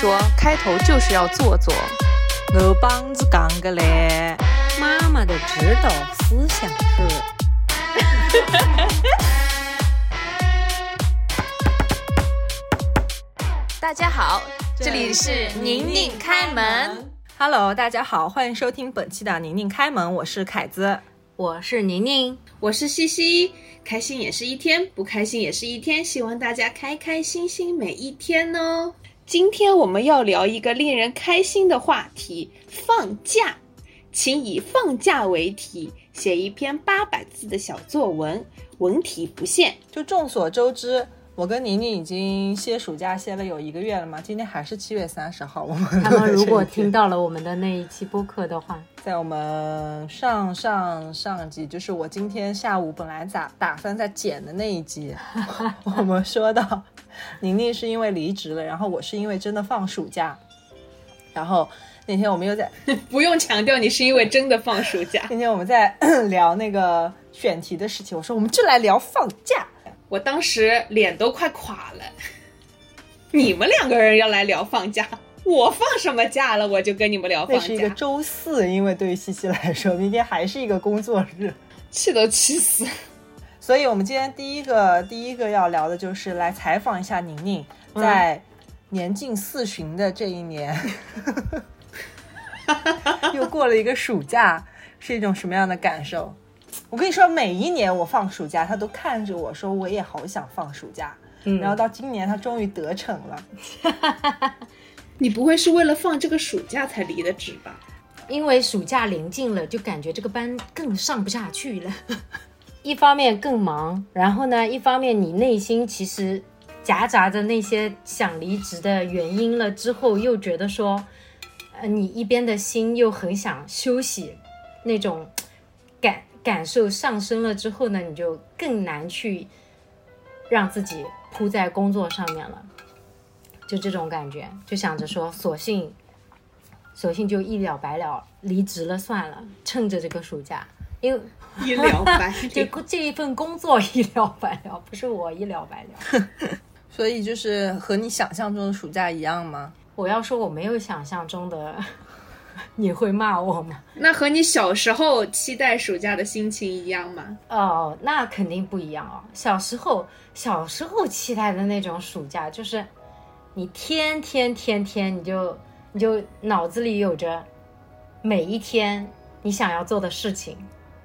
说开头就是要做作。我帮子讲个嘞，妈妈的指导思想是。大家好，这里是宁宁开门。Hello，大家好，欢迎收听本期的宁宁开门，我是凯子。我是宁宁，我是西西，开心也是一天，不开心也是一天，希望大家开开心心每一天哦。今天我们要聊一个令人开心的话题——放假。请以放假为题，写一篇八百字的小作文，文体不限。就众所周知，我跟宁宁已经歇暑假歇了有一个月了嘛，今天还是七月三十号。我们他们如果听到了我们的那一期播客的话，在我们上上上集，就是我今天下午本来打打算在剪的那一集，我们说到宁宁是因为离职了，然后我是因为真的放暑假，然后那天我们又在 不用强调你是因为真的放暑假。那天我们在 聊那个选题的事情，我说我们就来聊放假。我当时脸都快垮了。你们两个人要来聊放假，我放什么假了？我就跟你们聊放假。那是一个周四，因为对于西西来说，明天还是一个工作日，气都气死。所以我们今天第一个第一个要聊的就是来采访一下宁宁，在年近四旬的这一年，又过了一个暑假，是一种什么样的感受？我跟你说，每一年我放暑假，他都看着我说我也好想放暑假。嗯然后到今年他终于得逞了。你不会是为了放这个暑假才离的职吧？因为暑假临近了，就感觉这个班更上不下去了。一方面更忙，然后呢，一方面你内心其实夹杂着那些想离职的原因了，之后又觉得说，呃，你一边的心又很想休息，那种感感受上升了之后呢，你就更难去让自己扑在工作上面了，就这种感觉，就想着说，索性，索性就一了百了，离职了算了，趁着这个暑假，因为一了百这这一份工作一了百了，不是我一了百了。所以就是和你想象中的暑假一样吗？我要说我没有想象中的，你会骂我吗？那和你小时候期待暑假的心情一样吗？哦，那肯定不一样哦。小时候，小时候期待的那种暑假，就是你天天天天，你就你就脑子里有着每一天你想要做的事情。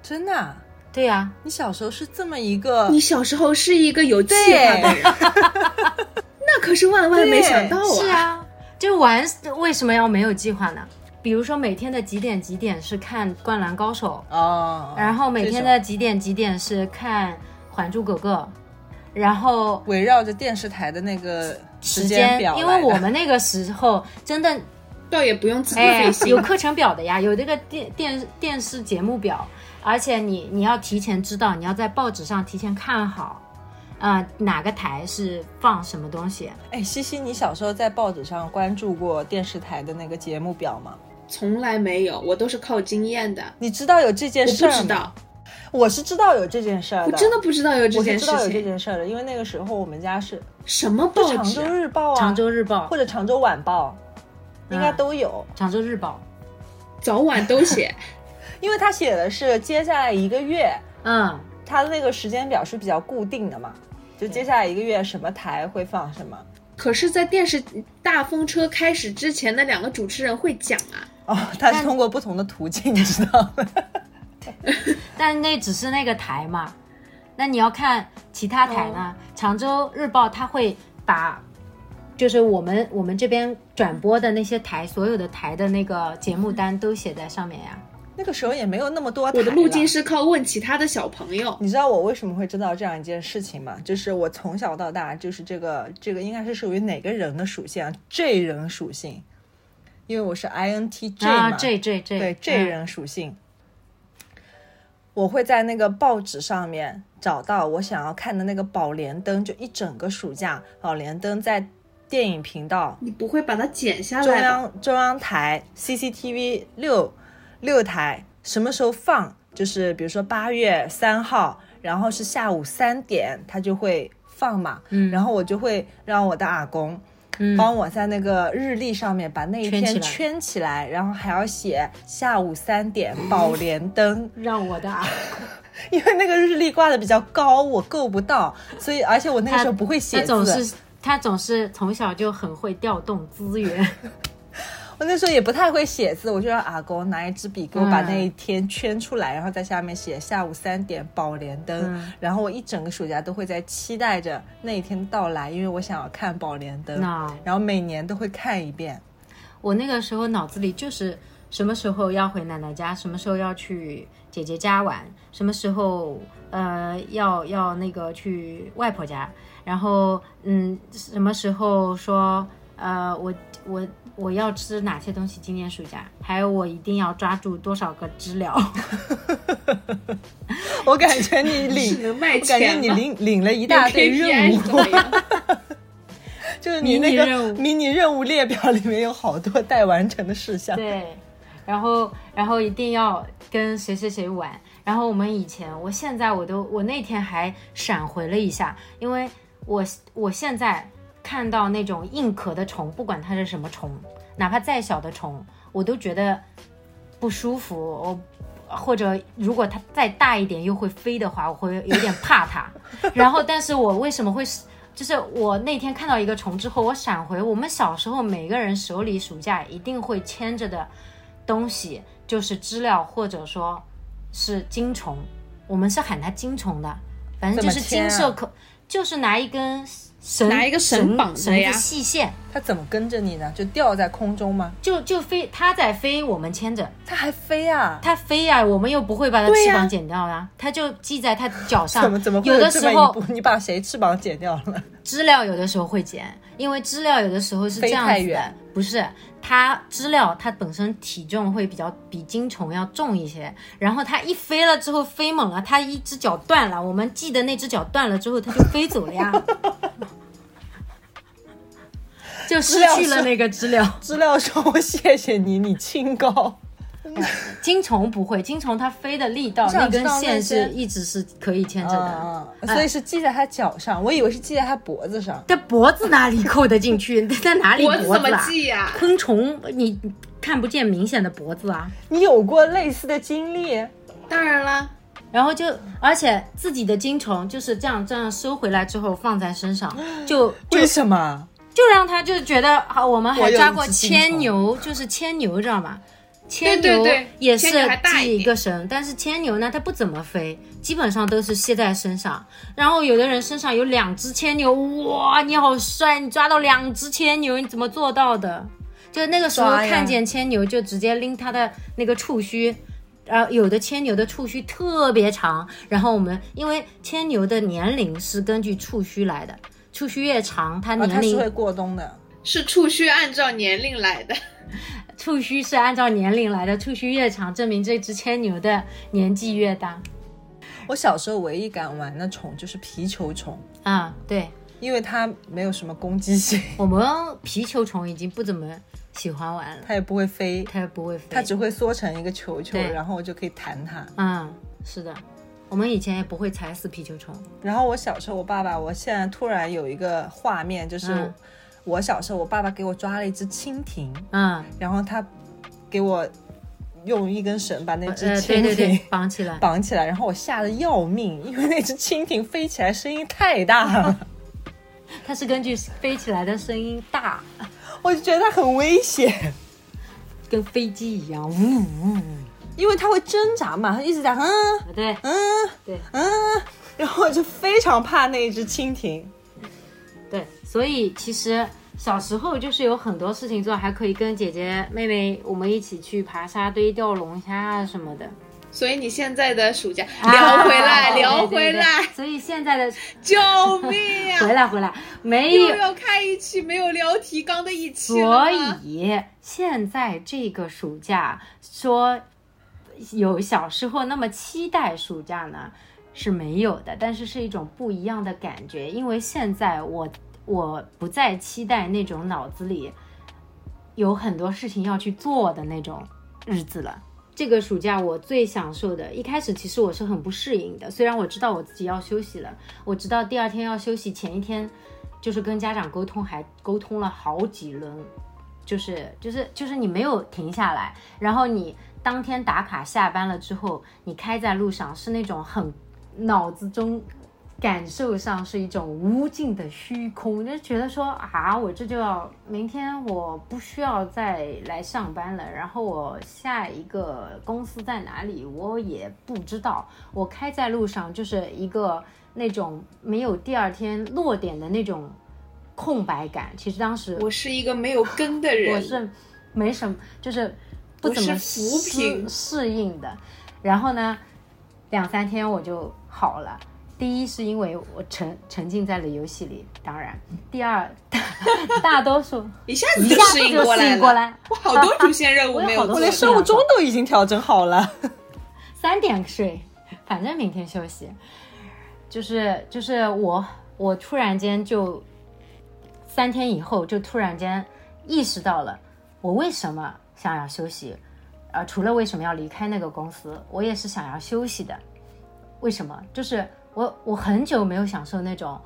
真的啊、对呀、你小时候是这么一个你小时候是一个有计划的人，那可是万万没想到啊！是啊，就玩为什么要没有计划呢？比如说每天的几点几点是看《灌篮高手》，哦，然后每天的几点几点是看《还珠格格》，然后围绕着电视台的那个时间表因为我们那个时候真的倒也不用自费心。有课程表的呀，有这个电电电视节目表，而且你你要提前知道，你要在报纸上提前看好，啊、哪个台是放什么东西。哎，西西，你小时候在报纸上关注过电视台的那个节目表吗？从来没有，我都是靠经验的。你知道有这件事儿吗？不知道，我是知道有这件事儿我真的不知道有这件事是知道有这。件事儿的，因为那个时候我们家是什么就常州报纸啊？日报啊，常州日报或者常州晚报，应该嗯都有，常州日报，早晚都写。因为他写的是接下来一个月，嗯，他的那个时间表是比较固定的嘛，就接下来一个月什么台会放什么。可是，在电视大风车开始之前，那两个主持人会讲啊。哦，他是通过不同的途径，你知道吗？但那只是那个台嘛，那你要看其他台呢？常州日报它会把，就是我们我们这边转播的那些台，所有的台的那个节目单都写在上面呀。那个时候也没有那么多我的路径是靠问其他的小朋友。你知道我为什么会知道这样一件事情吗？就是我从小到大，就是这个这个应该是属于哪个人的属性啊？J 人属性，因为我是 INTJ 嘛，啊、，J J J，，对 J 嗯人属性，我会在那个报纸上面找到我想要看的那个宝莲灯，就一整个暑假，宝莲灯在电影频道你不会把它剪下来中？央中央台 CCTV 六六台什么时候放？就是比如说八月三号，然后是下午三点，他就会放嘛。嗯。然后我就会让我的阿公帮我在那个日历上面把那一天圈起来然后还要写下午三点宝莲灯，让我的啊 因为那个日历挂的比较高，我够不到，所以而且我那个时候不会写他总字，是他总是从小就很会调动资源，我那时候也不太会写字，我就让阿公拿一支笔给我把嗯那一天圈出来，然后在下面写下午三点宝莲灯，嗯然后我一整个暑假都会在期待着那一天到来，因为我想要看宝莲灯，那然后每年都会看一遍。我那个时候脑子里就是什么时候要回奶奶家，什么时候要去姐姐家玩，什么时候呃要要那个去外婆家，然后嗯什么时候说呃我我我要吃哪些东西，今年暑假，还有我一定要抓住多少个知了，我感觉你领，能卖我感觉你？领领了一大堆任务，就是你那个迷你任务迷你任务列表里面有好多待完成的事项。对，然后然后一定要跟谁谁谁玩。然后我们以前，我现在我都我那天还闪回了一下，因为我我现在看到那种硬壳的虫，不管它是什么虫，哪怕再小的虫，我都觉得不舒服。我或者如果它再大一点又会飞的话，我会有点怕它。然后，但是我为什么会是？就是我那天看到一个虫之后，我闪回我们小时候每个人手里暑假一定会牵着的东西，就是知了或者说是金虫，我们是喊它金虫的，反正就是金色壳，就是拿一根绳，拿一个绳绑着绳呀子细线，它怎么跟着你呢？就吊在空中吗？就就飞，它在飞，我们牵着。它还飞啊？它飞呀、我们又不会把它翅膀剪掉呀、它就系在它脚上。怎么怎么会有的时候？你把谁翅膀剪掉了？知了有的时候会剪，因为知了有的时候是这样子的飞太远，不是它知了它本身体重会比较比金虫要重一些，然后它一飞了之后飞猛了，它一只脚断了，我们系的那只脚断了之后，它就飞走了呀，就失去了那个知了。知了说：“我谢谢你，你清高。金虫不会，金虫它飞的力道那根线是一直是可以牵着的。所以是系在它脚上，我以为是系在它脖子上。这脖子哪里扣得进去？在哪里脖子怎么啊？系呀？昆虫你看不见明显的脖子啊。你有过类似的经历？当然啦，然后就，而且自己的金虫就是这样这样收回来之后放在身上，就就为什么？就让他就觉得好，我们还抓过牵牛，就是牵牛，知道吗？牵牛对对也是系一个绳，但是牵牛呢，它不怎么飞，基本上都是系在身上。然后有的人身上有两只牵牛，哇，你好帅，你抓到两只牵牛，你怎么做到的？就那个时候看见牵牛，就直接拎它的那个触须。然后有的牵牛的触须特别长，然后我们因为牵牛的年龄是根据触须来的，触须越长，它啊，年龄、它是会过冬的。是触须按照年龄来的。触须是按照年龄来的，触须越长，证明这只牵牛的年纪越大。我小时候唯一敢玩的虫就是皮球虫，啊，对，因为它没有什么攻击性，我们皮球虫已经不怎么喜欢玩了，它也不会飞，它也不会飞。它只会缩成一个球球，然后我就可以弹它。嗯，是的，我们以前也不会踩死皮球虫。然后我小时候，我爸爸，我现在突然有一个画面，就是嗯我小时候，我爸爸给我抓了一只蜻蜓，嗯，然后他给我用一根绳把那只呃，蜻蜓，绑起来。绑起来，然后我吓得要命，因为那只蜻蜓飞起来声音太大了，它是根据飞起来的声音大，我就觉得它很危险，跟飞机一样，呜呜。因为它会挣扎嘛，它一直在嗯对嗯对嗯，然后我就非常怕那一只蜻蜓。对，所以其实小时候就是有很多事情做，还可以跟姐姐妹妹我们一起去爬沙堆、钓龙虾啊什么的。所以你现在的暑假啊聊回来，对聊对。对回来，所以现在的救命啊、回来回来。没有，又要开一期没有聊提纲的一期了所以现在这个暑假说有小时候那么期待暑假呢是没有的，但是是一种不一样的感觉，因为现在我我不再期待那种脑子里有很多事情要去做的那种日子了。这个暑假我最享受的，一开始其实我是很不适应的，虽然我知道我自己要休息了，我知道第二天要休息，前一天就是跟家长沟通，还沟通了好几轮，就是就是就是你没有停下来，然后你当天打卡下班了之后，你开在路上是那种很脑子中。感受上是一种无尽的虚空，就觉得说啊，我这就要明天我不需要再来上班了，然后我下一个公司在哪里我也不知道，我开在路上就是一个那种没有第二天落点的那种空白感。其实当时我是一个没有根的人，我是没什么，就是不怎么浮萍适应的。然后呢，两三天我就好了。第一是因为我沉沉浸在了游戏里，当然，第二大 大多数 一下子适应就适应过来，我好多主线任务没有，我连生物钟都已经调整好了，三点睡，反正明天休息，就是就是我我突然间就三天以后就突然间意识到了我为什么想要休息，呃，除了为什么要离开那个公司，我也是想要休息的，为什么？就是。我我很久没有享受那种，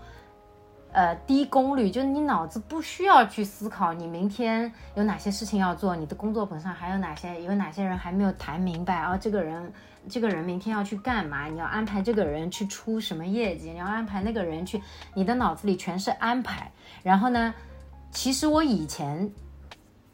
呃，低功率，就是你脑子不需要去思考你明天有哪些事情要做，你的工作本上还有哪些，有哪些人还没有谈明白啊？这个人，这个人明天要去干嘛？你要安排这个人去出什么业绩？你要安排那个人去，你的脑子里全是安排。然后呢，其实我以前。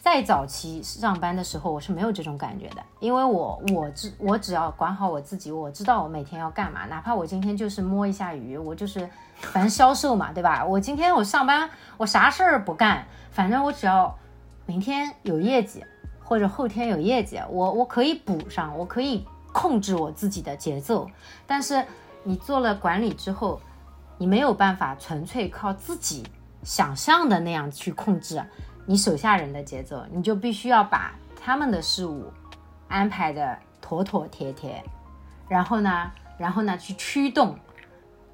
在早期上班的时候，我是没有这种感觉的，因为我我只我只要管好我自己，我知道我每天要干嘛，哪怕我今天就是摸一下鱼，我就是反正销售嘛，对吧？我今天我上班，我啥事儿不干，反正我只要明天有业绩或者后天有业绩，我我可以补上，我可以控制我自己的节奏。但是你做了管理之后，你没有办法纯粹靠自己想象的那样去控制。你手下人的节奏，你就必须要把他们的事务安排的妥妥帖帖，然后呢，然后呢去驱动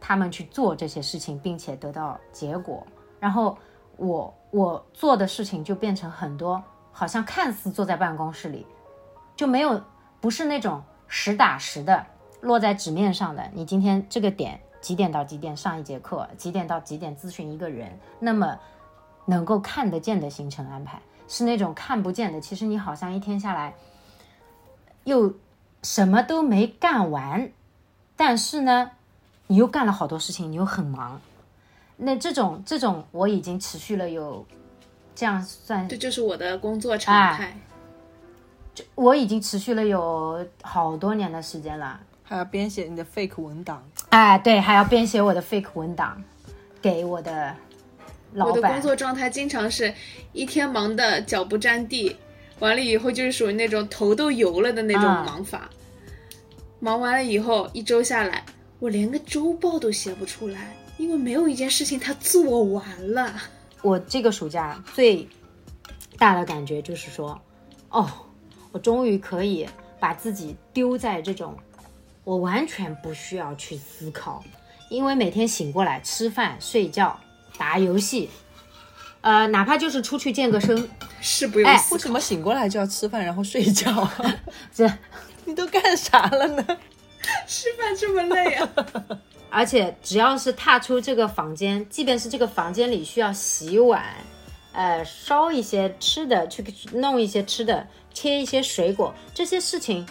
他们去做这些事情，并且得到结果。然后我我做的事情就变成很多，好像看似坐在办公室里，就没有不是那种实打实的落在纸面上的。你今天这个点几点到几点上一节课，几点到几点咨询一个人，那么。能够看得见的行程安排是那种看不见的。其实你好像一天下来又什么都没干完，但是呢，你又干了好多事情，你又很忙。那这种这种我已经持续了有这样算，这就是我的工作常态。就我已经持续了有好多年的时间了，还要编写你的 fake 文档。哎，对，还要编写我的 fake 文档给我的。我的工作状态经常是一天忙的脚不沾地，完了以后就是属于那种头都油了的那种忙法。忙完了以后，一周下来，我连个周报都写不出来，因为没有一件事情他做完了。我这个暑假最大的感觉就是说，哦，我终于可以把自己丢在这种我完全不需要去思考，因为每天醒过来吃饭睡觉。打游戏，呃，哪怕就是出去健个身，是不用。哎，为什么醒过来就要吃饭然后睡觉？这你都干啥了呢？吃饭这么累啊！而且只要是踏出这个房间，即便是这个房间里需要洗碗，呃，烧一些吃的，去弄一些吃的，切一些水果，这些事情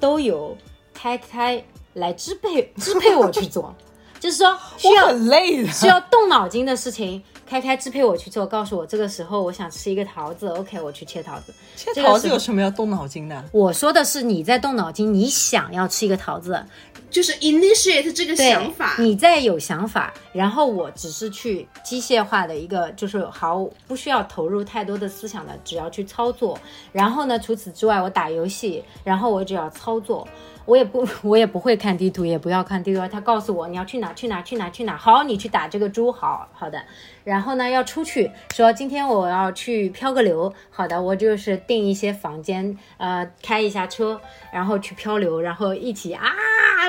都有开开来支配支配我去做。就是说，需要很累的，需要动脑筋的事情，开开支配我去做。告诉我这个时候我想吃一个桃子，OK，我去切桃子。切桃子有什么要动脑筋的？我说的是你在动脑筋，你想要吃一个桃子，就是 initiate 这个想法，你在有想法，然后我只是去机械化的一个，就是毫不需要投入太多的思想的，只要去操作。然后呢，除此之外，我打游戏，然后我只要操作。我也不，我也不会看地图，也不要看地图。他告诉我你要去哪，去哪，去哪，去哪。好，你去打这个猪，好好的。然后呢，要出去，说今天我要去漂个流。好的，我就是订一些房间，呃，开一下车，然后去漂流，然后一起啊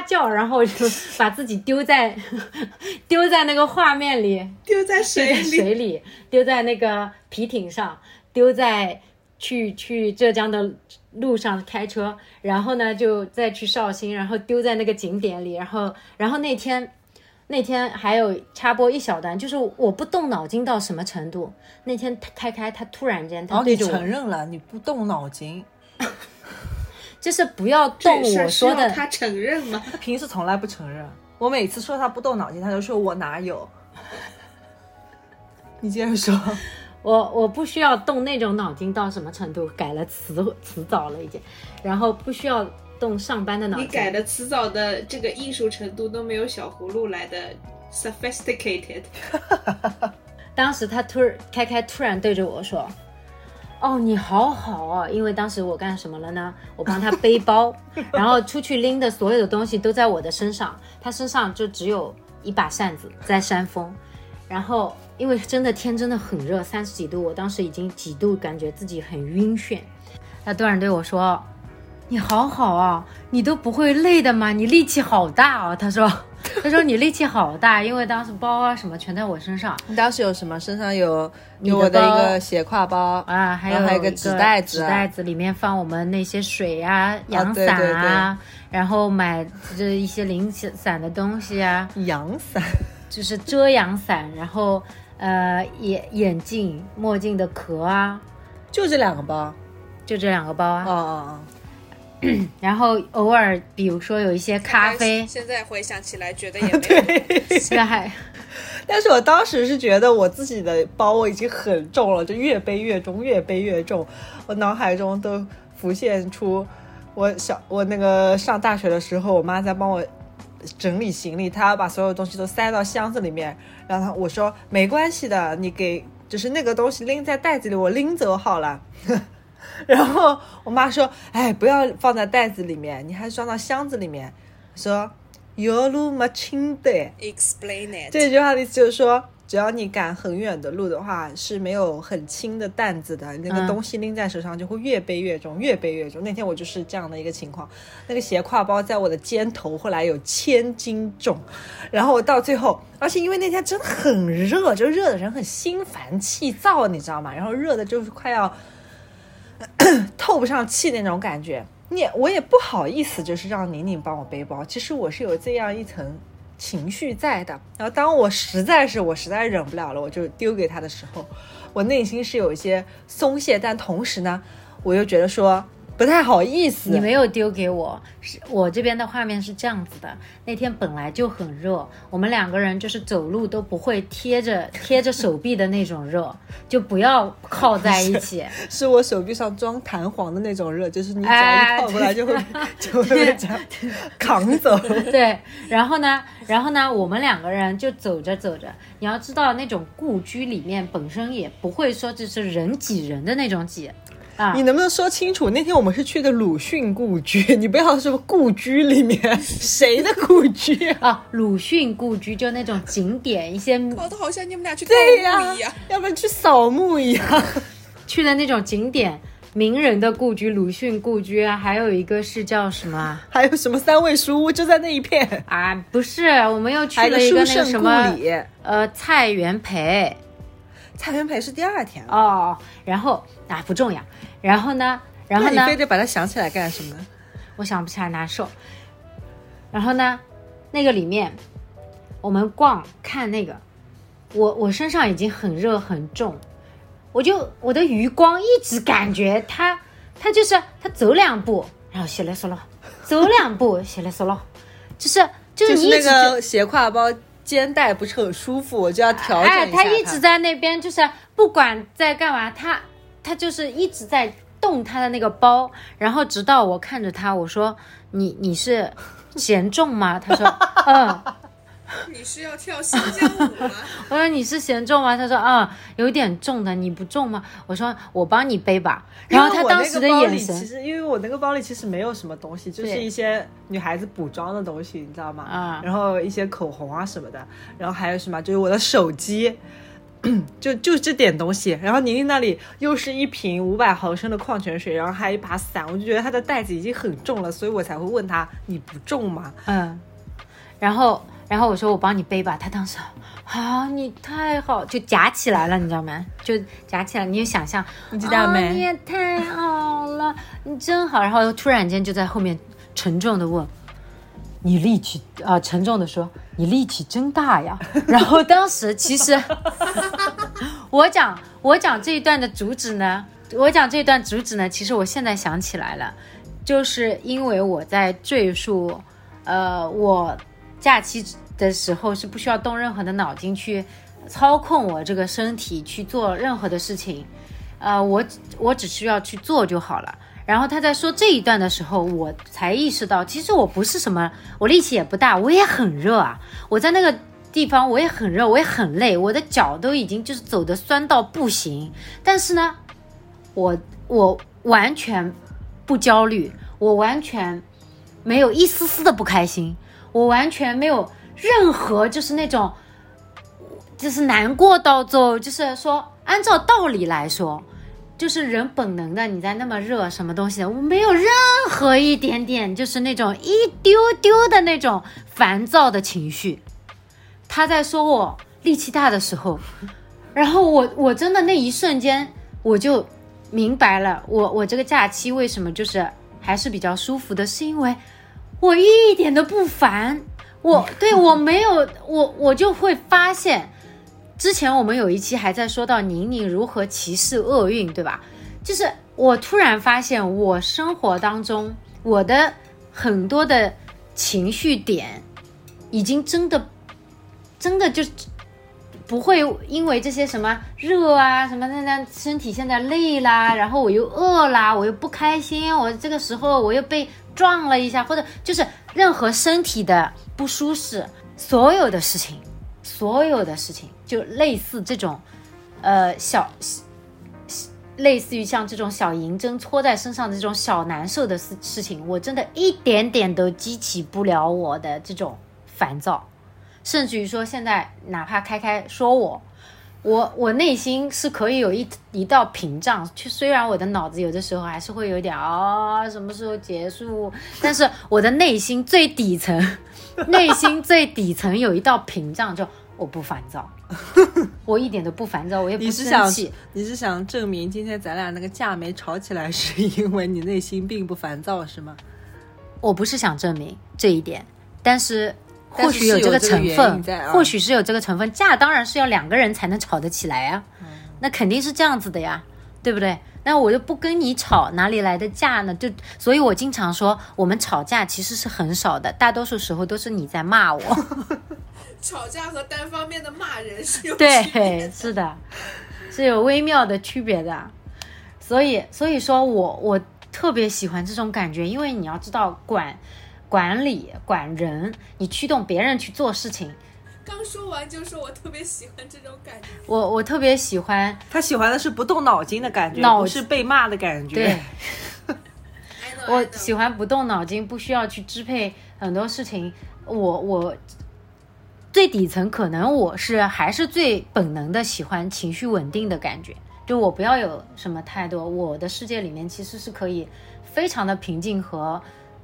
叫，然后就把自己丢在 丢在那个画面里，丢在水里，水里，丢在那个皮艇上，丢在去去浙江的。路上开车，然后呢，就再去绍兴，然后丢在那个景点里，然后，然后那天那天还有插播一小段，就是我不动脑筋到什么程度。那天他开开，他突然间然后你他对着我，承认了，你不动脑筋，就是不要动我说的，他承认吗？他 平时从来不承认。我每次说他不动脑筋，他就说我哪有。你接着说，我我不需要动那种脑筋到什么程度，改了词词藻了已经，然后不需要动上班的脑筋。你改的词藻的这个艺术程度都没有小葫芦来的 sophisticated。当时他突然开开突然对着我说：“哦，你好好啊！”因为当时我干什么了呢？我帮他背包，然后出去拎的所有的东西都在我的身上，他身上就只有一把扇子在扇风。然后因为真的天真的很热，三十几度，我当时已经几度感觉自己很晕眩。他突然对我说：“你好好啊，你都不会累的吗？你力气好大哦。”他说：“他说你力气好大，因为当时包啊什么全在我身上。”你当时有什么？身上有有我的一个斜挎包啊，还有还有一个个纸袋子纸袋子里面放我们那些水啊、阳对伞对啊，然后买这一些零散的东西啊，阳伞，就是遮阳伞，然后呃眼眼镜、墨镜的壳啊，就这两个包。就这两个包啊。哦哦哦 然后偶尔比如说有一些咖啡，现在回想起来，觉得也没有。这个还哦。但是我当时是觉得我自己的包我已经很重了，就越背越重，越背越重。我脑海中都浮现出我小我那个上大学的时候，我妈在帮我整理行李，他要把所有东西都塞到箱子里面，然后我说没关系的，你给就是那个东西拎在袋子里，我拎走好了。然后我妈说：“哎，不要放在袋子里面，你还是装到箱子里面。”说“有路没轻的。” Explain it。这句话的意思就是说，只要你赶很远的路的话，是没有很轻的担子的，那个嗯东西拎在手上就会越背越重，越背越重。那天我就是这样的一个情况，那个斜挎包在我的肩头，后来有千斤重，然后我到最后，而且因为那天真的很热，就热的人很心烦气躁，你知道吗？然后热的就是快要 透不上气那种感觉。你也我也不好意思，就是让宁宁帮我背包。其实我是有这样一层情绪在的。然后当我实在是我实在忍不了了，我就丢给他的时候，我内心是有一些松懈，但同时呢，我又觉得说不太好意思。你没有丢给我，是我这边的画面是这样子的。那天本来就很热，我们两个人就是走路都不会贴着 贴着手臂的那种热，就不要靠在一起。是我手臂上装弹簧的那种热，就是你只要哎一靠过来就会、就会被这样扛走。对，然后呢，然后呢，我们两个人就走着走着，你要知道那种故居里面本身也不会说就是人挤人的那种挤啊你。能不能说清楚？那天我们是去的鲁迅故居，你不要说故居里面 谁的故居啊？啊，鲁迅故居就那种景点，一些搞得好像你们俩去盗对呀、墓一样。要不然去扫墓一样。去的那种景点，名人的故居，鲁迅故居啊，还有一个是叫什么啊还有什么三味书屋就在那一片，啊？不是，我们又去了一个那个书圣故什么里。呃蔡元培蔡元培是第二天，哦，然后啊不重要，然后呢，然后呢？你非，得把它想起来干什么？我想不起来难受。然后呢，那个里面我们逛看那个，我我身上已经很热很重，我就我的余光一直感觉他他就是他走两步，然后稀里嗦了，走两步稀里嗦了，就是就是你一直就个斜挎包肩带不是很舒服，我就要调整哎，一下他一直在那边，就是不管在干嘛，他他就是一直在动他的那个包，然后直到我看着他，我说你你是嫌重吗？他说 嗯，你是要跳新疆舞吗？我说你是嫌重吗？他说嗯，有点重的，你不重吗？我说我帮你背吧。然后他当时的眼神其实因为我那个包里其实没有什么东西，就是一些女孩子补妆的东西，你知道吗？啊然后一些口红啊什么的，然后还有什么就是我的手机。就就这点东西，然后宁宁那里又是一瓶五百毫升的矿泉水，然后还有一把伞，我就觉得她的袋子已经很重了，所以我才会问她你不重吗？嗯，然后然后我说我帮你背吧，他当时啊你太好，就夹起来了，你知道吗？就夹起来，你就想象，你知道没啊你也太好了，你真好。然后突然间就在后面沉重的问：“你力气啊、沉重的说：“你力气真大呀。” 然后当时其实 我讲我讲这一段的主旨呢，我讲这一段主旨呢，其实我现在想起来了，就是因为我在赘述，呃，我假期的时候是不需要动任何的脑筋去操控我这个身体去做任何的事情，呃，我我只需要去做就好了。然后他在说这一段的时候，我才意识到，其实我不是什么，我力气也不大，我也很热啊。我在那个地方我也很热，我也很累，我的脚都已经就是走的酸到不行。但是呢，我我完全不焦虑，我完全没有一丝丝的不开心，我完全没有任何就是那种就是难过到走，就是说按照道理来说。就是人本能的，你在那么热什么东西，我没有任何一点点，就是那种一丢丢的那种烦躁的情绪。他在说我力气大的时候，然后我我真的那一瞬间我就明白了，我我这个假期为什么就是还是比较舒服的，是因为我一点都不烦，我对我没有我我就会发现。之前我们有一期还在说到宁宁如何歧视厄运，对吧？就是我突然发现，我生活当中我的很多的情绪点，已经真的真的就不会因为这些什么热啊什么的，那身体现在累啦，然后我又饿啦，我又不开心，我这个时候我又被撞了一下，或者就是任何身体的不舒适，所有的事情。所有的事情就类似这种，呃，小，类似于像这种小银针戳在身上的这种小难受的事事情，我真的一点点都激起不了我的这种烦躁，甚至于说现在哪怕开开说我，我我内心是可以有一一道屏障，就虽然我的脑子有的时候还是会有点啊什么时候结束，但是我的内心最底层，内心最底层有一道屏障就。我不烦躁，我一点都不烦躁，我也不生气。你是想证明今天咱俩那个架没吵起来，是因为你内心并不烦躁，是吗？我不是想证明这一点，但是或许有这个成分，或许是有这个成分。架当然是要两个人才能吵得起来呀，那肯定是这样子的呀，对不对？那我又不跟你吵，哪里来的架呢？就所以，我经常说，我们吵架其实是很少的，大多数时候都是你在骂我。吵架和单方面的骂人是有对，是的，是有微妙的区别的。所以，所以说我我特别喜欢这种感觉，因为你要知道，管管理管人，你驱动别人去做事情。刚说完就说我特别喜欢这种感觉。我我特别喜欢，他喜欢的是不动脑筋的感觉，不是被骂的感觉。对，我喜欢不动脑筋，不需要去支配很多事情。我我。最底层可能我是还是最本能的喜欢情绪稳定的感觉，就我不要有什么太多，我的世界里面其实是可以非常的平静和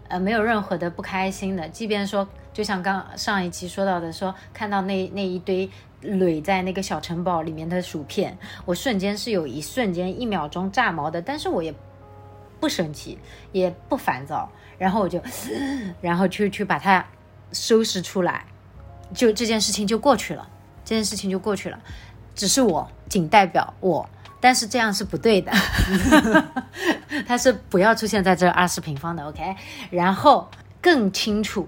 呃没有任何的不开心的。即便说，就像刚上一期说到的，说看到那那一堆垒在那个小城堡里面的薯片，我瞬间是有一瞬间一秒钟炸毛的，但是我也不生气，也不烦躁，然后我就 然后去去把它收拾出来。就这件事情就过去了，这件事情就过去了，只是我仅代表我，但是这样是不对的，它是不要出现在这二十平方的，OK？然后更清楚，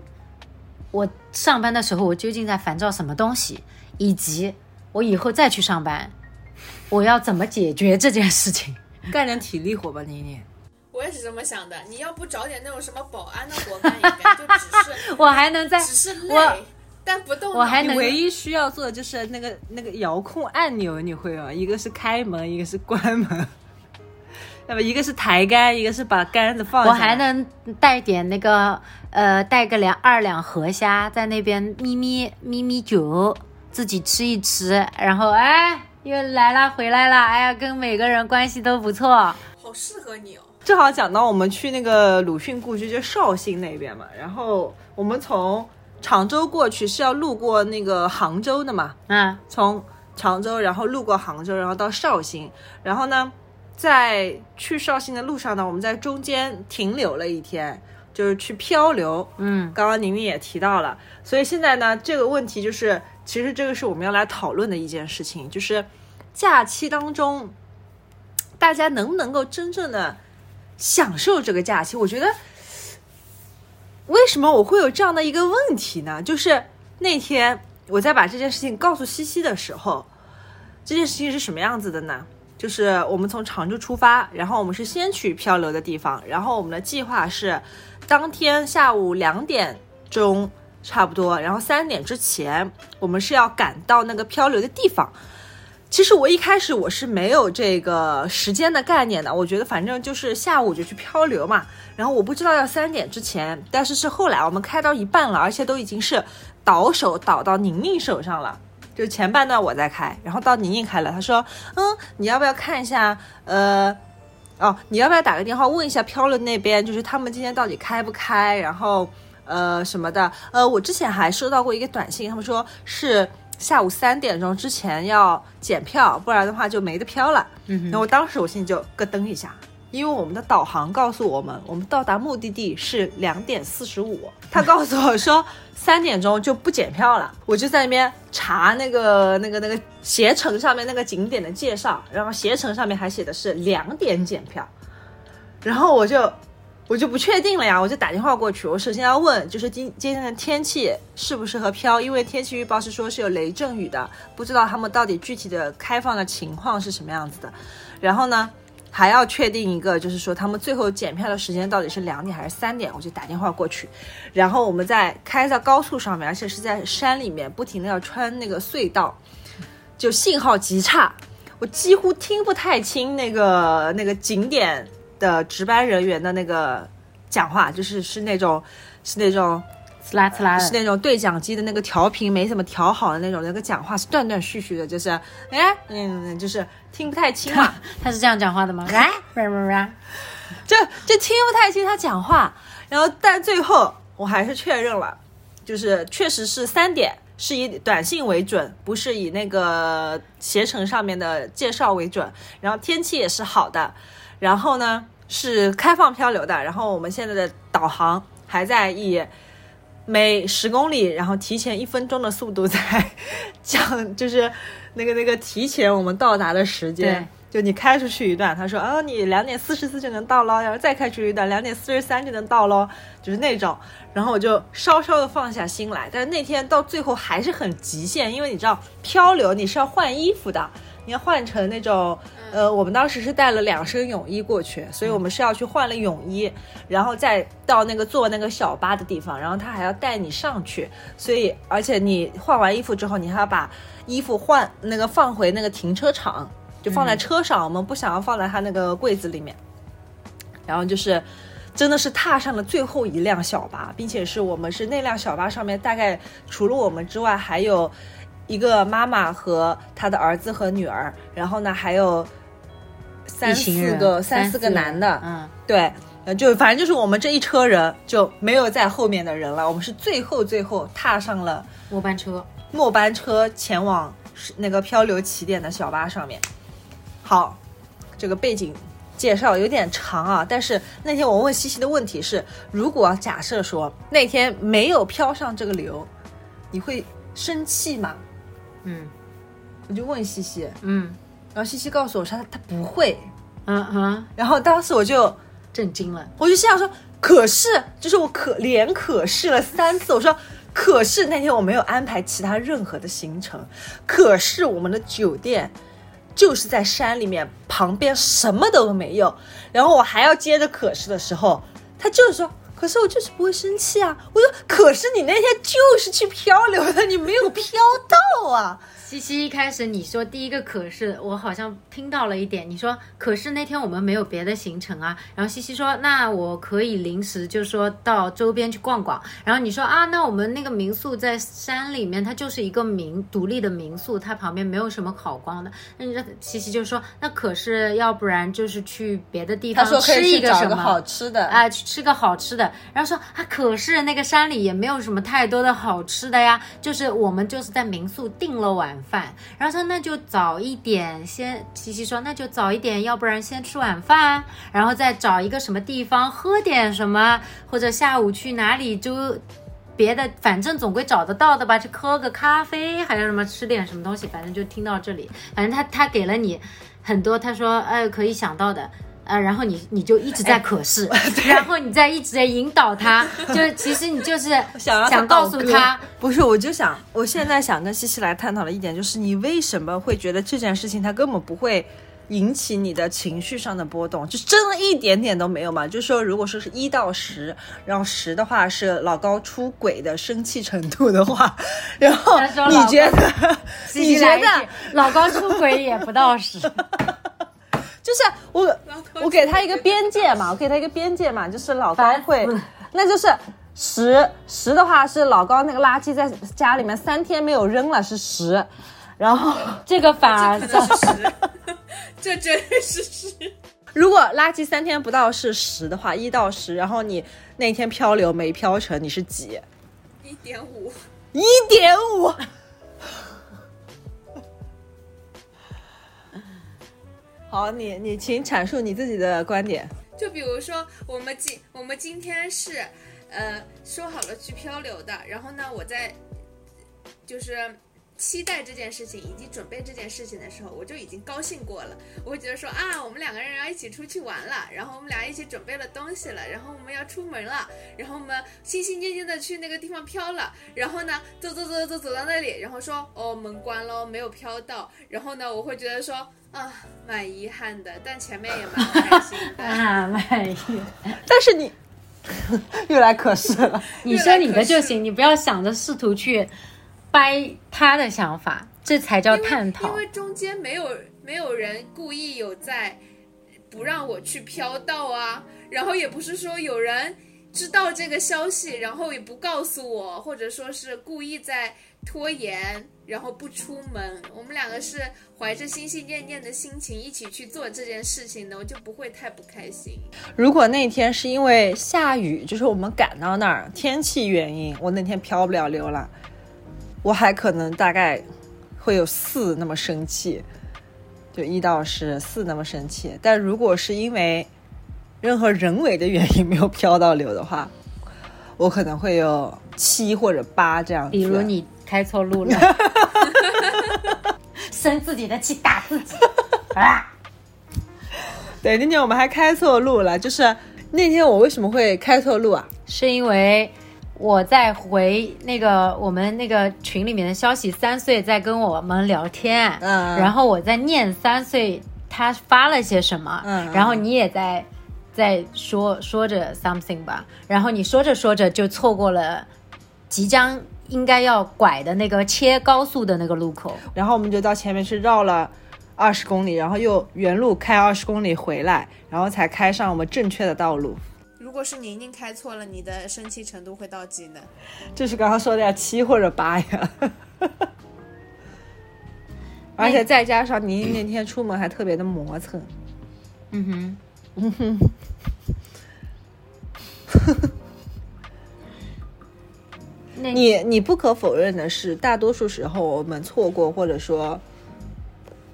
我上班的时候我究竟在烦躁什么东西，以及我以后再去上班，我要怎么解决这件事情？干点体力活吧，妮妮。我也是这么想的，你要不找点那种什么保安的活干一干，就只是 我还能在，只是累。但不动，我还能唯一需要做的就是那个那个遥控按钮，你会吗？一个是开门，一个是关门，那么一个是抬杆，一个是把杆子放。我还能带点那个呃，带个两二两河虾，在那边咪咪咪咪酒，自己吃一吃，然后哎，又来了回来了，哎呀，跟每个人关系都不错，好适合你哦。正好讲到我们去那个鲁迅故居，就绍兴那边嘛，然后我们从。常州过去是要路过那个杭州的嘛？嗯，从常州，然后路过杭州，然后到绍兴，然后呢，在去绍兴的路上呢，我们在中间停留了一天。就是去漂流。嗯，刚刚宁宁也提到了，所以现在呢，这个问题就是，其实这个是我们要来讨论的一件事情，就是假期当中，大家能不能够真正的享受这个假期？我觉得，为什么我会有这样的一个问题呢？就是那天我在把这件事情告诉西西的时候，这件事情是什么样子的呢？就是我们从常州出发，然后我们是先去漂流的地方，然后我们的计划是当天下午两点钟差不多，然后三点之前我们是要赶到那个漂流的地方。其实我一开始我是没有这个时间的概念的，我觉得反正就是下午就去漂流嘛，然后我不知道要三点之前，但是是后来我们开到一半了，而且都已经是倒手倒到宁宁手上了。就前半段我在开，然后到宁宁开了，他说：“嗯，你要不要看一下？呃，哦，你要不要打个电话问一下漂流那边，就是他们今天到底开不开？然后呃什么的？呃，我之前还收到过一个短信，他们说是下午三点钟之前要检票，不然的话就没得票了。嗯然后我当时我心里就咯噔一下，因为我们的导航告诉我们，我们到达目的地是两点四十五，他告诉我说三点钟就不检票了，我就在那边查那个那个那个携程上面那个景点的介绍，然后携程上面还写的是两点检票，然后我就我就不确定了呀，我就打电话过去，我首先要问就是今今天的天气适不适合漂，因为天气预报是说是有雷阵雨的，不知道他们到底具体的开放的情况是什么样子的，然后呢？还要确定一个，就是说他们最后检票的时间到底是两点还是三点，我就打电话过去。然后我们在开在高速上面，而且是在山里面，不停的要穿那个隧道，就信号极差，我几乎听不太清那个那个景点的值班人员的那个讲话，就是是那种是那种呲啦呲啦，是那种对讲机的那个调频没怎么调好的那种，那个讲话是断断续续的，就是哎嗯，就是听不太清嘛。他是这样讲话的吗？啊，就就听不太清他讲话，然后但最后我还是确认了，就是确实是三点，是以短信为准，不是以那个携程上面的介绍为准。然后天气也是好的，然后呢是开放漂流的，然后我们现在的导航还在以每十公里，然后提前一分钟的速度在讲，就是那个那个提前我们到达的时间。对就你开出去一段，他说啊，你两点四十四就能到喽，然后再开出去一段，两点四十三就能到喽，就是那种。然后我就稍稍的放下心来，但是那天到最后还是很极限，因为你知道漂流你是要换衣服的，你要换成那种，呃，我们当时是带了两身泳衣过去，所以我们是要去换了泳衣，然后再到那个坐那个小巴的地方，然后他还要带你上去，所以而且你换完衣服之后，你还要把衣服换那个放回那个停车场。就放在车上，我们不想要放在他那个柜子里面。然后就是，真的是踏上了最后一辆小巴，并且是我们是那辆小巴上面大概除了我们之外，还有一个妈妈和她的儿子和女儿，然后呢还有三四个三三四个男的，嗯，对，呃，就反正就是我们这一车人就没有在后面的人了，我们是最后最后踏上了末班车，末班车前往那个漂流起点的小巴上面。好，这个背景介绍有点长啊，但是那天我问西西的问题是：如果假设说那天没有漂上这个流，你会生气吗？嗯我就问西西，嗯然后西西告诉我说他他不会，嗯哼，然后当时我就震惊了，我就心想说，可是就是我可连可试了三次，我说。可是那天我没有安排其他任何的行程，可是我们的酒店就是在山里面，旁边什么都没有。然后我还要接着可是的时候，他就是说，可是我就是不会生气啊。我说，可是你那天就是去漂流的，你没有漂到啊。西西一开始你说第一个可是，我好像听到了一点。你说可是那天我们没有别的行程啊。然后西西说那我可以临时就说到周边去逛逛。然后你说啊，那我们那个民宿在山里面，它就是一个民独立的民宿，它旁边没有什么好逛的。那你这西西就说那可是要不然就是去别的地方吃一个什么好吃的，啊，去吃个好吃的，然后说啊，可是那个山里也没有什么太多的好吃的呀，就是我们就是在民宿订了晚饭。然后说那就早一点，先西西说那就早一点，要不然先吃晚饭，然后再找一个什么地方喝点什么，或者下午去哪里就。别的反正总归找得到的吧，去喝个咖啡，还有什么吃点什么东西，反正就听到这里。反正他他给了你很多，他说呃可以想到的，呃，然后你你就一直在可视，然后你在一直在引导他，就是其实你就是 想想告诉他，不是，我就想，我现在想跟西西来探讨的一点就是，你为什么会觉得这件事情它根本不会引起你的情绪上的波动，就真的一点点都没有嘛？就是说，如果说是一到十，然后十的话是老高出轨的生气程度的话，然后他说你觉得，西你觉得老高出轨也不到十，就是我我给他一个边界嘛，我给他一个边界嘛，就是老高会，那就是十十的话是老高那个垃圾在家里面三天没有扔了是十，然后 这个反而是十，这绝对是十。如果垃圾三天不到是十的话，一到十，然后你那天漂流没漂成，你是几？一点五，一点五。好，你你请阐述你自己的观点。就比如说，我们今我们今天是，呃，说好了去漂流的，然后呢，我在就是期待这件事情以及准备这件事情的时候，我就已经高兴过了。我会觉得说啊，我们两个人要一起出去玩了，然后我们俩一起准备了东西了，然后我们要出门了，然后我们心心念念的去那个地方漂了，然后呢，走走走走走到那里，然后说哦门关了，没有漂到，然后呢，我会觉得说啊蛮遗憾的，但前面也蛮 开心的。啊，满意。但是你 又来可是了，你说你的就行，你不要想着试图去掰他的想法，这才叫探讨因。为中间没有没有人故意有在不让我去飘到啊，然后也不是说有人知道这个消息，然后也不告诉我，或者说是故意在拖延，然后不出门。我们两个是怀着心心念念的心情一起去做这件事情的，我就不会太不开心。如果那天是因为下雨，就是我们赶到那儿天气原因，我那天漂不了流了，我还可能大概会有四那么生气，就一到十四那么生气。但如果是因为任何人为的原因没有漂到流的话，我可能会有七或者八这样子。比如你开错路了，生自己的气打自己。啊！对那天我们还开错路了，就是那天我为什么会开错路啊？是因为我在回那个我们那个群里面的消息，三岁在跟我们聊天，嗯。然后我在念三岁他发了些什么，嗯嗯。然后你也在在说说着 something 吧，然后你说着说着就错过了即将应该要拐的那个切高速的那个路口，然后我们就到前面去绕了二十公里，然后又原路开二十公里回来，然后才开上我们正确的道路。如果是宁宁开错了，你的生气程度会到几呢？就是刚刚说的呀，七或者八呀。而且再加上宁宁那天出门还特别的磨蹭，嗯哼，那 你你不可否认的是，大多数时候我们错过或者说，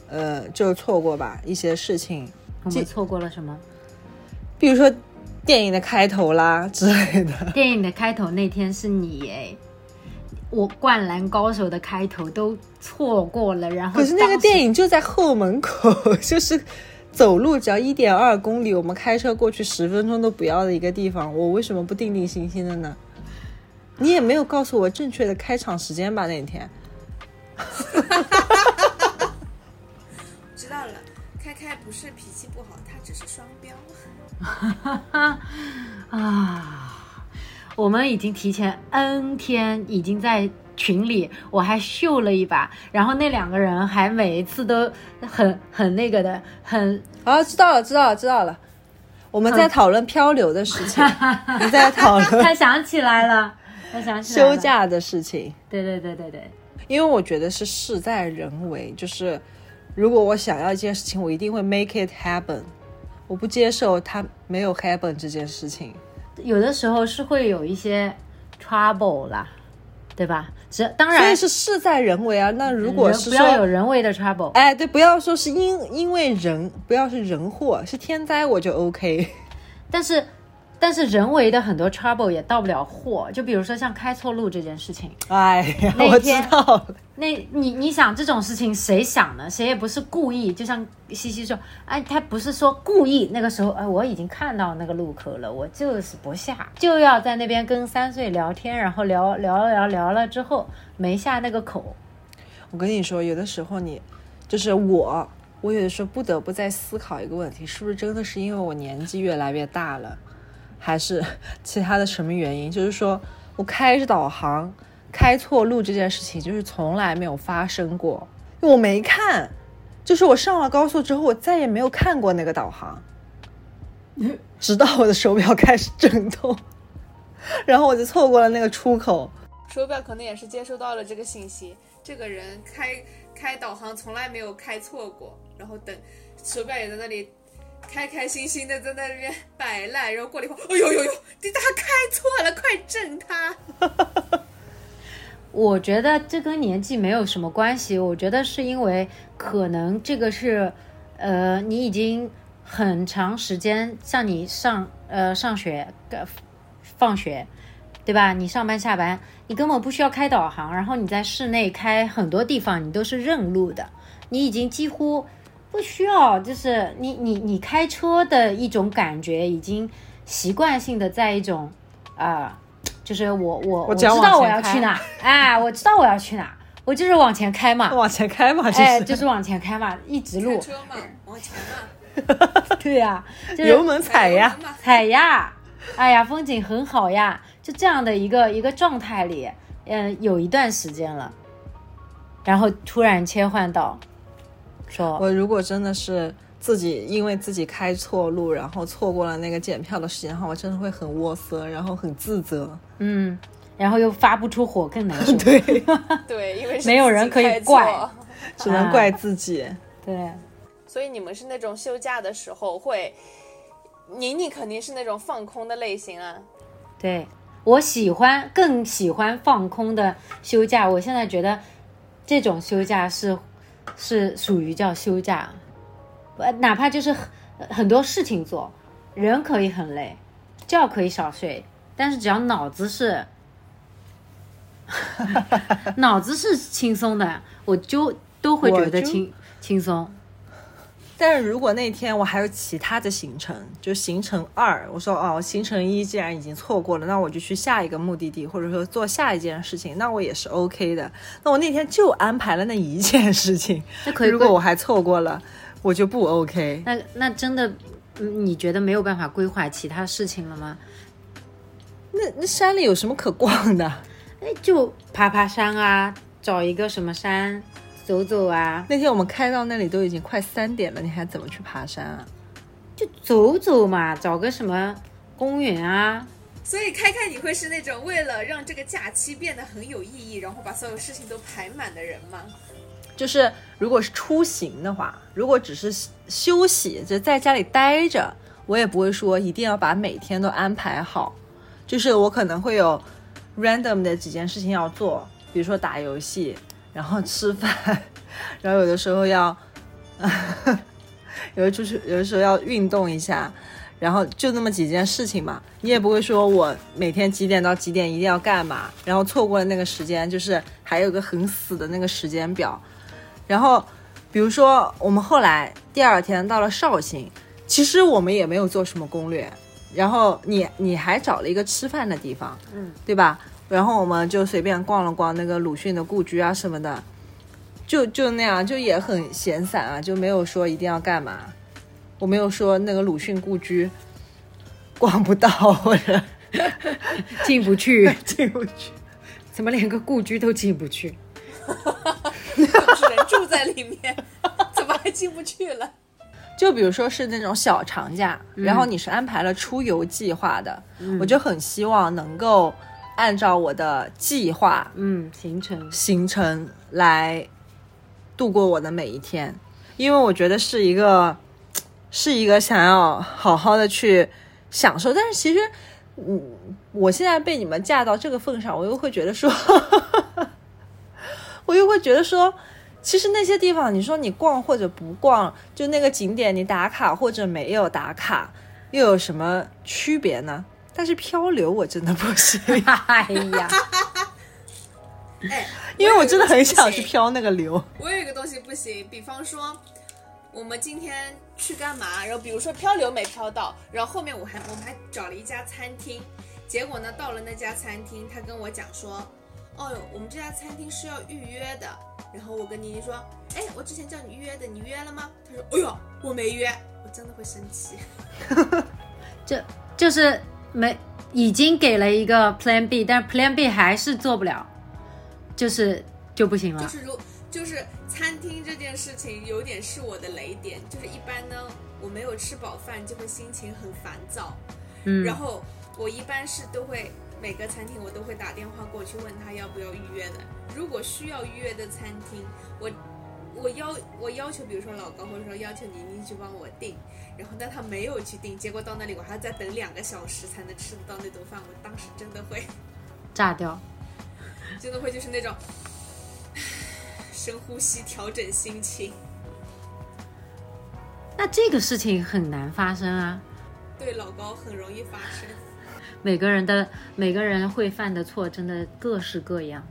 呃，就是错过吧一些事情，我们错过了什么？比如说电影的开头啦之类的。电影的开头那天是你哎，我《灌篮高手》的开头都错过了，然后可是那个电影影就在后门口，就是走路只要一点二公里，我们开车过去十分钟都不要的一个地方，我为什么不定定心心的呢？你也没有告诉我正确的开场时间吧？那天 知道了，开开不是脾气不好，他只是双标。啊，我们已经提前 N 天已经在群里，我还秀了一把，然后那两个人还每一次都很很那个的，很啊，知道了，知道了，知道了。我们在讨论漂流的事情，你在讨论他想起来了，他想起来休，假的事情，对对对对对，因为我觉得是事在人为，就是如果我想要一件事情，我一定会 make it happen。我不接受它没有 happen 这件事情。有的时候是会有一些 trouble 啦，对吧？只当然所以是事在人为啊。那如果是不要有人为的 trouble，哎，对，不要说是因因为人，不要是人祸，是天灾我就 OK。但是但是人为的很多 trouble 也到不了货，就比如说像开错路这件事情，哎呀，我知道。那你你想这种事情谁想呢？谁也不是故意，就像西西说，哎，他不是说故意。那个时候，哎，我已经看到那个路口了，我就是不下，就要在那边跟三岁聊天，然后聊聊聊聊了之后没下那个口。我跟你说，有的时候你就是我，我有的时候不得不在思考一个问题：是不是真的是因为我年纪越来越大了，还是 其他的什么原因？就是说我开着导航开错路这件事情，就是从来没有发生过，因为我没看。就是我上了高速之后，我再也没有看过那个导航，直到我的手表开始震动，然后我就错过了那个出口。手表可能也是接收到了这个信息，这个人开开导航从来没有开错过，然后等手表也在那里开开心心的在那边摆烂，然后过了一会儿，哎呦呦呦，他开错了，快震他！我觉得这跟年纪没有什么关系，我觉得是因为可能这个是，呃，你已经很长时间，像你上呃上学、呃放学，对吧？你上班下班，你根本不需要开导航，然后你在室内开很多地方，你都是认路的，你已经几乎不需要，就是你你你开车的一种感觉，已经习惯性的在一种啊。就是我我我知道我要去哪，哎，我知道我要去哪，我就是往前开嘛，往前开嘛，哎，就就是是往前开嘛，一直开路，车嘛，往前嘛，对呀、就是油门踩呀。踩呀，哎呀，风景很好呀，就这样的一个一个状态里，嗯，有一段时间了，然后突然切换到说，我如果真的是自己因为自己开错路，然后错过了那个检票的时间的话，我真的会很窝塞，然后很自责。嗯，然后又发不出火，更难受，对，对，因为是没有人可以怪只能怪自己。对，所以你们是那种休假的时候会，宁宁肯定是那种放空的类型啊。对我喜欢更喜欢放空的休假，我现在觉得这种休假是是属于叫休假，呃，哪怕就是很很多事情做，人可以很累，觉可以少睡，但是只要脑子是 脑子是轻松的，我就都会觉得轻轻松。但是如果那天我还有其他的行程，就行程二，我说哦，行程一既然已经错过了，那我就去下一个目的地，或者说做下一件事情，那我也是 OK 的。那我那天就安排了那一件事情，那可以如果我还错过了，我就不 OK。那那真的，嗯你觉得没有办法规划其他事情了吗？那那山里有什么可逛的？哎，就爬爬山啊，找一个什么山走走啊，那天我们开到那里都已经快三点了，你还怎么去爬山啊？就走走嘛，找个什么公园啊。所以开开你会是那种为了让这个假期变得很有意义，然后把所有事情都排满的人吗？就是如果是出行的话，如果只是休息，就在家里待着，我也不会说一定要把每天都安排好。就是我可能会有 random 的几件事情要做，比如说打游戏，然后吃饭，然后有的时候要，有的出去，有的时候要运动一下，然后就那么几件事情嘛。你也不会说我每天几点到几点一定要干嘛，然后错过了那个时间，就是还有个很死的那个时间表。然后，比如说我们后来第二天到了绍兴，其实我们也没有做什么攻略，然后你你还找了一个吃饭的地方，嗯，对吧？然后我们就随便逛了逛那个鲁迅的故居啊什么的，就就那样，就也很闲散啊，就没有说一定要干嘛。我没有说那个鲁迅故居 逛不到或者 进不去，进不去。怎么连个故居都进不去？不是人住在里面，怎么还进不去了？就比如说是那种小长假，然后你是安排了出游计划的，我就很希望能够按照我的计划嗯，行程行程来度过我的每一天，因为我觉得是一个 是一个想要好好的去享受，但是其实我现在被你们架到这个份上，我又会觉得说，我又会觉得说，其实那些地方，你说你逛或者不逛，就那个景点你打卡或者没有打卡，又有什么区别呢？但是漂流我真的不行，哎呀，哎，因为我真的很想去。漂那个流。我有一个东西不行，比方说，我们今天去干嘛？然后比如说漂流没漂到，然后后面我还我们还找了一家餐厅，结果呢到了那家餐厅，他跟我讲说，哦哟，我们这家餐厅是要预约的。然后我跟妮妮说，哎，我之前叫你预约的，你约了吗？他说，哎呦，我没约，我真的会生气。这就是没已经给了一个 Plan B，但是 Plan B 还是做不了，就是就不行了。就是如就是餐厅这件事情有点是我的雷点，就是一般呢我没有吃饱饭就会心情很烦躁，嗯，然后我一般是都会每个餐厅我都会打电话过去问他要不要预约的。如果需要预约的餐厅，我我要我要求，比如说老高或者说要求宁宁去帮我订，然后但他没有去订，结果到那里我还要再等两个小时才能吃得到那顿饭，我当时真的会炸掉。真的会就是那种 深呼吸调整心情。那这个事情很难发生啊。对老高很容易发生。每个人的每个人会犯的错真的各式各样。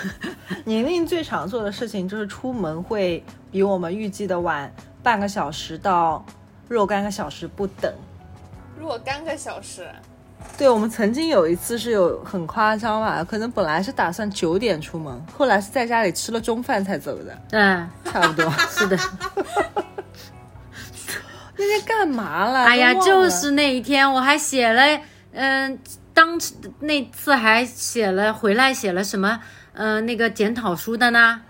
宁宁最常做的事情就是出门会比我们预计的晚半个小时到若干个小时不等。若干个小时，对我们曾经有一次是有很夸张吧，可能本来是打算九点出门，后来是在家里吃了中饭才走的，嗯，差不多。是的。那天干嘛了？哎呀，就是那一天我还写了，嗯、当时那次还写了回来写了什么，嗯、那个检讨书的呢，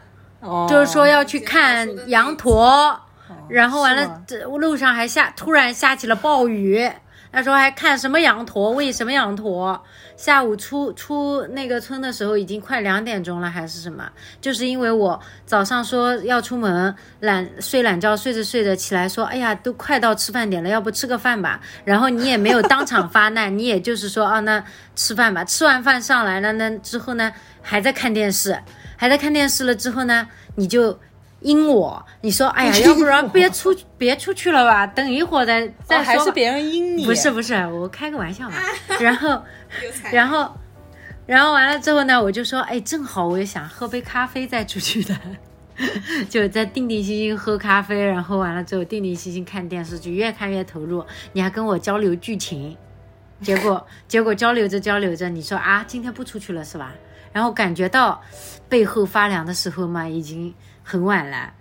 哦就是说要去看羊驼。然后完了，这路上还下突然下起了暴雨。那时候还看什么羊驼？喂什么羊驼？下午出出那个村的时候已经快两点钟了，还是什么？就是因为我早上说要出门，懒睡懒觉，睡着睡着起来说，哎呀，都快到吃饭点了，要不吃个饭吧？然后你也没有当场发难，你也就是说，啊，那吃饭吧。吃完饭上来了，那之后呢，还在看电视，还在看电视了之后呢，你就。阴我，你说，哎呀，要不然别出别出去了吧，等一会儿再再说、哦还是别人阴你？不是不是，我开个玩笑嘛。然后 然后然后完了之后呢，我就说，哎，正好我也想喝杯咖啡再出去的，就在定定心心喝咖啡，然后完了之后定定心心看电视剧，越看越投入。你还跟我交流剧情，结果结果交流着交流着，你说啊，今天不出去了是吧？然后感觉到背后发凉的时候嘛，已经很晚了。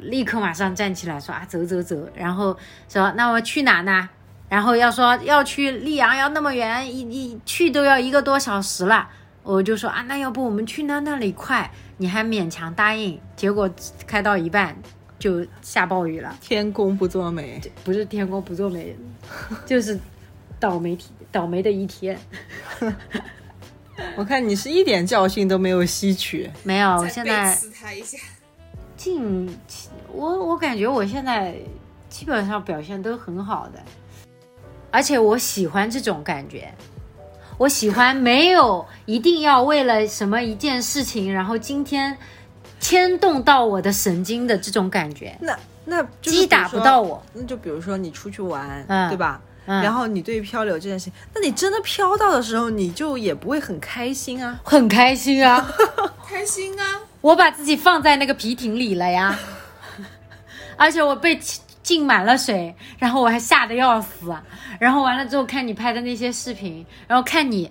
立刻马上站起来说啊，走走走，然后说那我去哪呢？然后要说要去溧阳，要那么远，一一去都要一个多小时了。我就说啊，那要不我们去那那里快？你还勉强答应，结果开到一半就下暴雨了。天公不作美。不是天公不作美，就是倒霉体 倒霉的一天。我看你是一点教训都没有吸取。没有，我现在刺他一下。近期我我感觉我现在基本上表现都很好的，而且我喜欢这种感觉。我喜欢没有一定要为了什么一件事情，然后今天牵动到我的神经的这种感觉，那那就击打比如说不到我。那就比如说你出去玩，嗯对吧？嗯然后你对于漂流这件事情，那你真的飘到的时候，你就也不会很开心啊。很开心啊！开心啊！我把自己放在那个皮艇里了呀，而且我被浸满了水，然后我还吓得要死，然后完了之后看你拍的那些视频，然后看你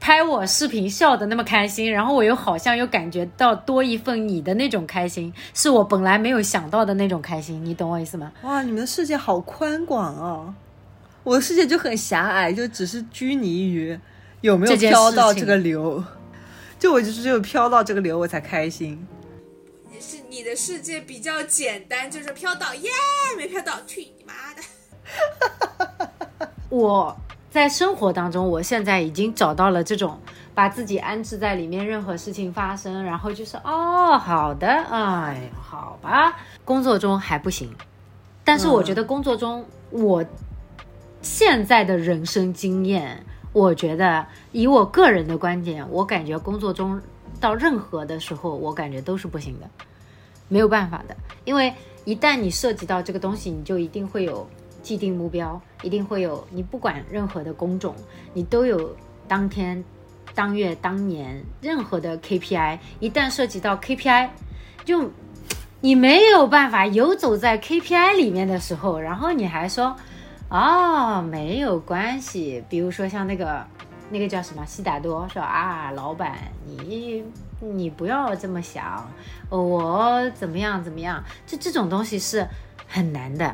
拍我视频笑的那么开心，然后我又好像又感觉到多一份你的那种开心，是我本来没有想到的那种开心，你懂我意思吗？哇，你们的世界好宽广哦！我的世界就很狭隘，就只是拘泥于有没有飘到这个流。就我就是只有飘到这个流，我才开心。是你的世界比较简单，就是飘到耶，没飘到，去你妈的！我在生活当中，我现在已经找到了这种把自己安置在里面，任何事情发生，然后就是哦，好的，哎，好吧。工作中还不行，但是我觉得工作中我现在的人生经验，我觉得以我个人的观点，我感觉工作中到任何的时候，我感觉都是不行的，没有办法的，因为一旦你涉及到这个东西，你就一定会有既定目标，一定会有你不管任何的工种，你都有当天、当月、当年任何的 KPI，一旦涉及到 KPI，就你没有办法游走在 KPI 里面的时候，然后你还说。哦，没有关系。比如说像那个，那个叫什么悉达多说啊，老板你你不要这么想，我怎么样怎么样，就这种东西是很难的。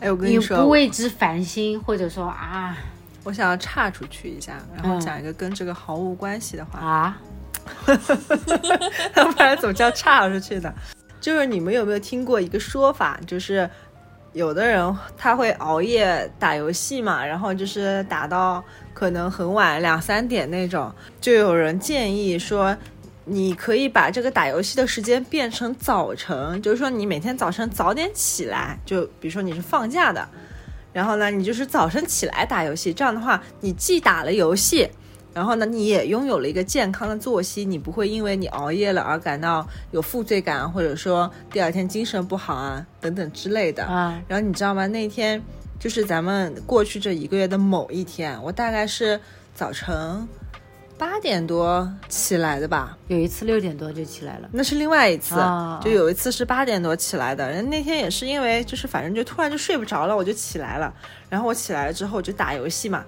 哎，我跟你说，你不为之烦心，或者说啊，我想要岔出去一下，然后讲一个跟这个毫无关系的话啊，不然怎么叫岔出去的？就是你们有没有听过一个说法，就是。有的人他会熬夜打游戏嘛，然后就是打到可能很晚两三点那种，就有人建议说，你可以把这个打游戏的时间变成早晨，就是说你每天早晨早点起来，就比如说你是放假的，然后呢，你就是早晨起来打游戏，这样的话你既打了游戏。然后呢，你也拥有了一个健康的作息，你不会因为你熬夜了而感到有负罪感，或者说第二天精神不好啊等等之类的啊。然后你知道吗？那天就是咱们过去这一个月的某一天，我大概是早晨八点多起来的吧。有一次六点多就起来了，那是另外一次。就有一次是八点多起来的，人那天也是因为就是反正就突然就睡不着了，我就起来了。然后我起来了之后就打游戏嘛。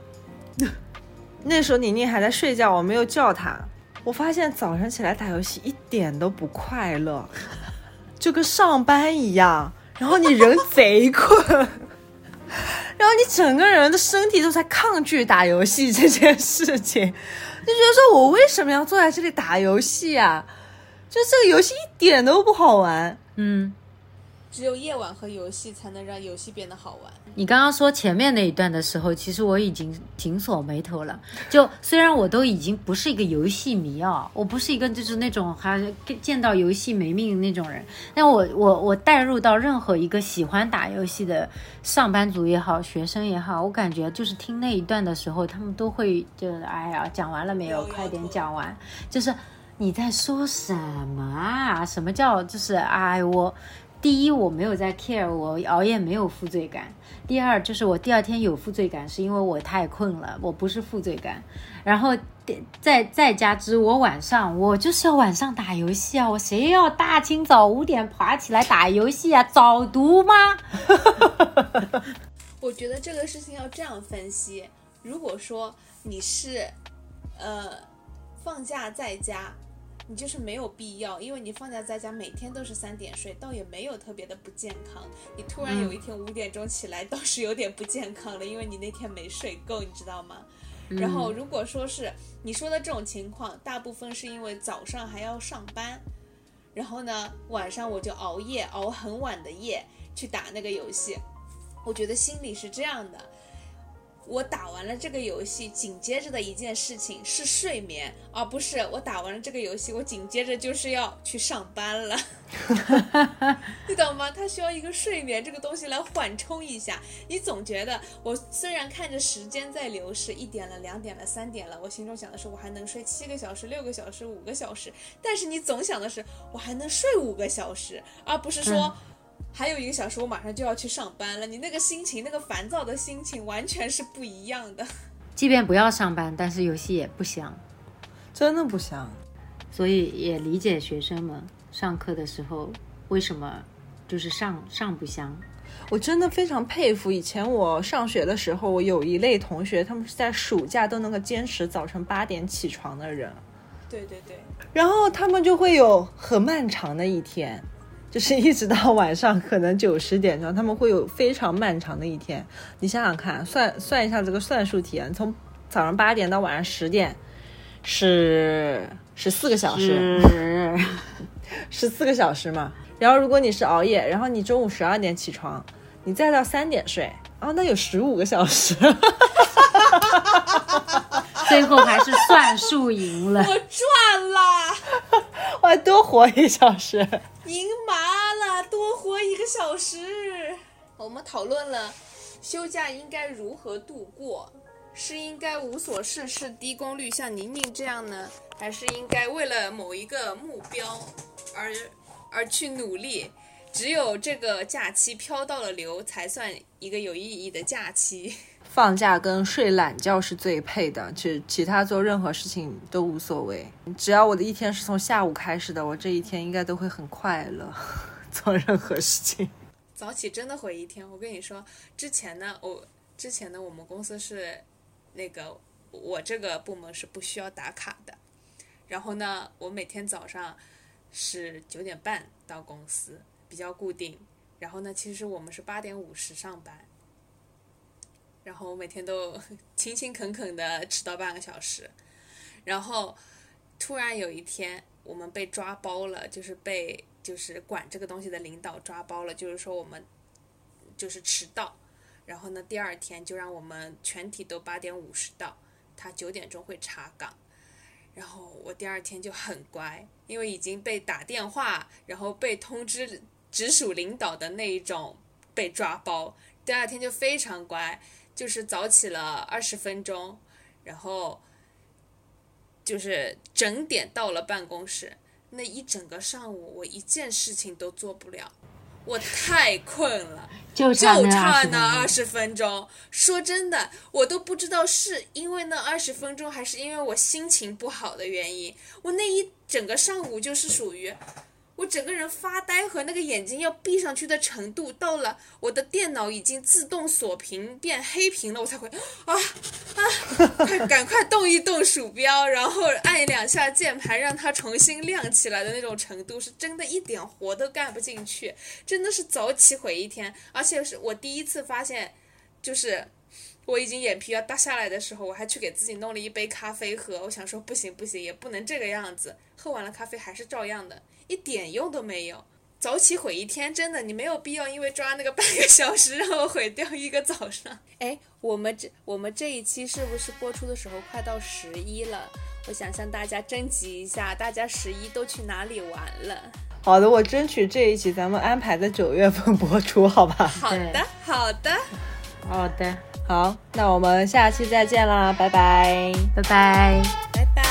那时候宁宁还在睡觉，我没有叫她。我发现早上起来打游戏一点都不快乐，就跟上班一样。然后你人贼困，然后你整个人的身体都在抗拒打游戏这件事情，就觉得说我为什么要坐在这里打游戏啊？就这个游戏一点都不好玩。嗯。只有夜晚和游戏才能让游戏变得好玩。你刚刚说前面那一段的时候，其实我已经紧锁眉头了。就虽然我都已经不是一个游戏迷啊，我不是一个就是那种还见到游戏没命那种人，但我我我带入到任何一个喜欢打游戏的上班族也好，学生也好，我感觉就是听那一段的时候，他们都会就是哎呀，讲完了没有？快点讲完。就是你在说什么啊？什么叫就是哎我。第一，我没有在 care，我熬夜没有负罪感。第二，就是我第二天有负罪感，是因为我太困了，我不是负罪感。然后再再加之，我晚上我就是要晚上打游戏啊，我谁要大清早五点爬起来打游戏啊？早读吗？我觉得这个事情要这样分析：如果说你是，呃，放假在家。你就是没有必要，因为你放假在家，每天都是三点睡，倒也没有特别的不健康。你突然有一天五点钟起来，倒是有点不健康了，因为你那天没睡够，你知道吗？然后如果说是你说的这种情况，大部分是因为早上还要上班，然后呢晚上我就熬夜熬很晚的夜去打那个游戏，我觉得心里是这样的。我打完了这个游戏，紧接着的一件事情是睡眠，而不是我打完了这个游戏，我紧接着就是要去上班了。你懂吗？它需要一个睡眠这个东西来缓冲一下。你总觉得我虽然看着时间在流逝，一点了、两点了、三点了，我心中想的是我还能睡七个小时、六个小时、五个小时，但是你总想的是我还能睡五个小时，而不是说。还有一个小时，我马上就要去上班了。你那个心情，那个烦躁的心情，完全是不一样的。即便不要上班，但是游戏也不香，真的不香。所以也理解学生们上课的时候为什么就是上上不香。我真的非常佩服以前我上学的时候，我有一类同学，他们是在暑假都能够坚持早晨八点起床的人。对对对。然后他们就会有很漫长的一天。就是一直到晚上可能九十点钟，他们会有非常漫长的一天。你想想看，算算一下这个算术题啊，从早上八点到晚上十点，是十四个小时，十四个小时嘛。然后如果你是熬夜，然后你中午十二点起床，你再到三点睡，啊，那有十五个小时。最后还是算术赢了，我赚了，我还多活一小时，赢麻了，一个小时。我们讨论了休假应该如何度过，是应该无所事事、低功率，像宁宁这样呢，还是应该为了某一个目标而而去努力？只有这个假期飘到了流，才算一个有意义的假期。放假跟睡懒觉是最配的，其其他做任何事情都无所谓。只要我的一天是从下午开始的，我这一天应该都会很快乐，做任何事情。早起真的毁一天。我跟你说，之前呢，我之前呢，我们公司是那个我这个部门是不需要打卡的，然后呢，我每天早上是九点半到公司。比较固定，然后呢，其实我们是八点五十上班，然后我每天都 勤勤恳恳的迟到半个小时，然后突然有一天我们被抓包了，就是被就是管这个东西的领导抓包了，就是说我们就是迟到，然后呢，第二天就让我们全体都八点五十到，他九点钟会查岗。然后我第二天就很乖，因为已经被打电话，然后被通知。直属领导的那一种被抓包，第二天就非常乖，就是早起了二十分钟，然后就是整点到了办公室。那一整个上午，我一件事情都做不了，我太困了，就差那二十分钟。说真的，我都不知道是因为那二十分钟，还是因为我心情不好的原因。我那一整个上午就是属于。我整个人发呆和那个眼睛要闭上去的程度，到了我的电脑已经自动锁屏变黑屏了，我才会啊啊，快赶快动一动鼠标，然后按两下键盘让它重新亮起来的那种程度，是真的一点活都干不进去，真的是早起毁一天。而且是我第一次发现，就是我已经眼皮要耷下来的时候，我还去给自己弄了一杯咖啡喝。我想说不行不行，也不能这个样子，喝完了咖啡还是照样的。一点用都没有，早起毁一天，真的，你没有必要因为抓那个半个小时，让我毁掉一个早上。哎，我们这我们这一期是不是播出的时候快到十一了？我想向大家征集一下，大家十一都去哪里玩了？好的，我争取这一期咱们安排在九月份播出，好吧？好的，好的，好的，好，那我们下期再见啦，拜拜，拜拜。